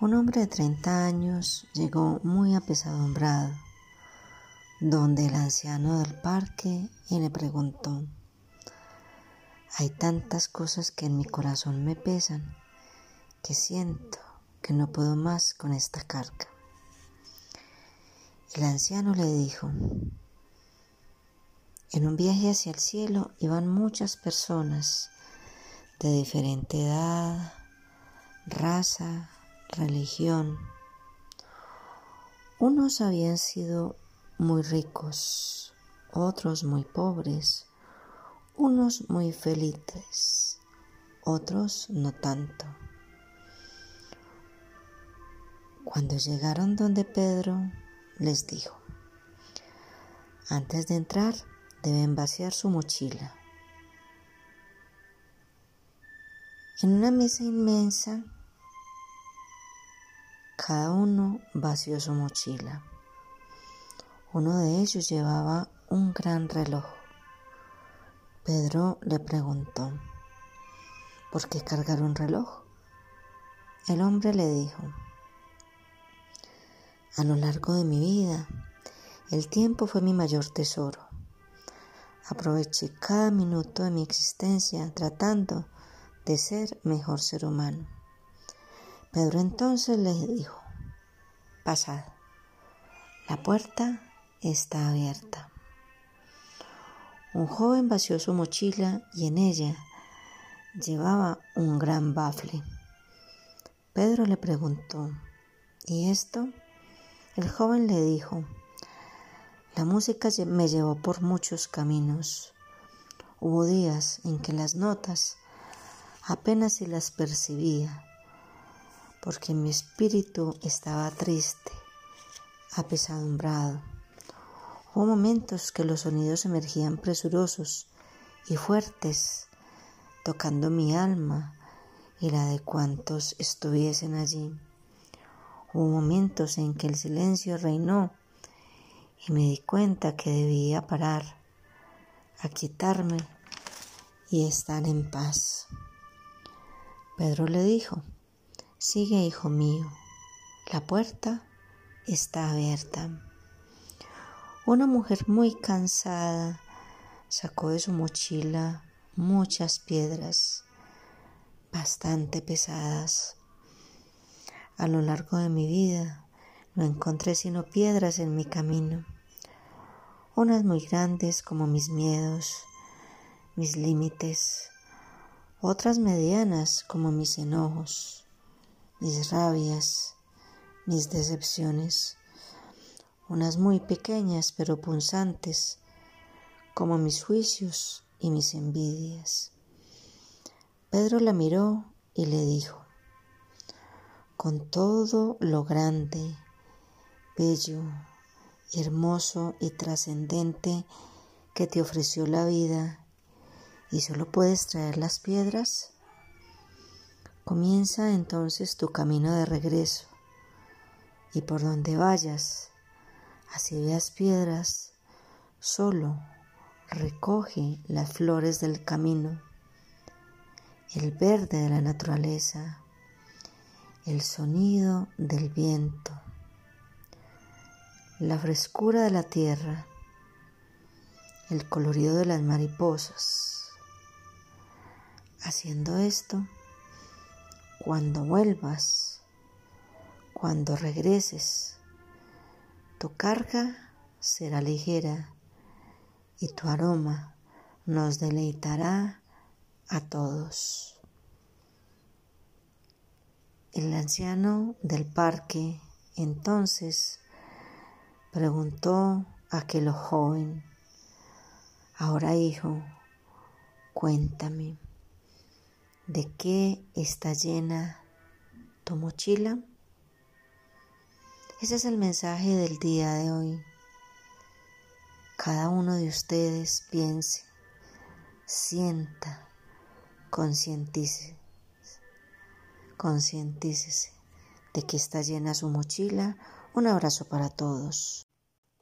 Un hombre de 30 años llegó muy apesadumbrado donde el anciano del parque y le preguntó, hay tantas cosas que en mi corazón me pesan que siento que no puedo más con esta carga. El anciano le dijo, en un viaje hacia el cielo iban muchas personas de diferente edad, raza, religión. Unos habían sido muy ricos, otros muy pobres, unos muy felices, otros no tanto. Cuando llegaron donde Pedro, les dijo, antes de entrar deben vaciar su mochila. En una mesa inmensa, cada uno vació su mochila. Uno de ellos llevaba un gran reloj. Pedro le preguntó, ¿por qué cargar un reloj? El hombre le dijo, a lo largo de mi vida, el tiempo fue mi mayor tesoro. Aproveché cada minuto de mi existencia tratando de ser mejor ser humano. Pedro entonces le dijo, pasad, la puerta está abierta. Un joven vació su mochila y en ella llevaba un gran bafle. Pedro le preguntó, ¿y esto? El joven le dijo, la música me llevó por muchos caminos. Hubo días en que las notas apenas si las percibía, porque mi espíritu estaba triste, apesadumbrado. Hubo momentos que los sonidos emergían presurosos y fuertes, tocando mi alma y la de cuantos estuviesen allí. Hubo momentos en que el silencio reinó y me di cuenta que debía parar, a quitarme y estar en paz. Pedro le dijo, sigue hijo mío, la puerta está abierta. Una mujer muy cansada sacó de su mochila muchas piedras bastante pesadas. A lo largo de mi vida no encontré sino piedras en mi camino, unas muy grandes como mis miedos, mis límites, otras medianas como mis enojos, mis rabias, mis decepciones unas muy pequeñas pero punzantes, como mis juicios y mis envidias. Pedro la miró y le dijo, con todo lo grande, bello, hermoso y trascendente que te ofreció la vida, ¿y solo puedes traer las piedras? Comienza entonces tu camino de regreso, y por donde vayas, Así veas piedras, solo recoge las flores del camino, el verde de la naturaleza, el sonido del viento, la frescura de la tierra, el colorido de las mariposas. Haciendo esto, cuando vuelvas, cuando regreses, tu carga será ligera y tu aroma nos deleitará a todos. El anciano del parque entonces preguntó a aquel joven, ahora hijo, cuéntame, ¿de qué está llena tu mochila? Ese es el mensaje del día de hoy. Cada uno de ustedes piense, sienta, concientícese, concientícese de que está llena su mochila. Un abrazo para todos.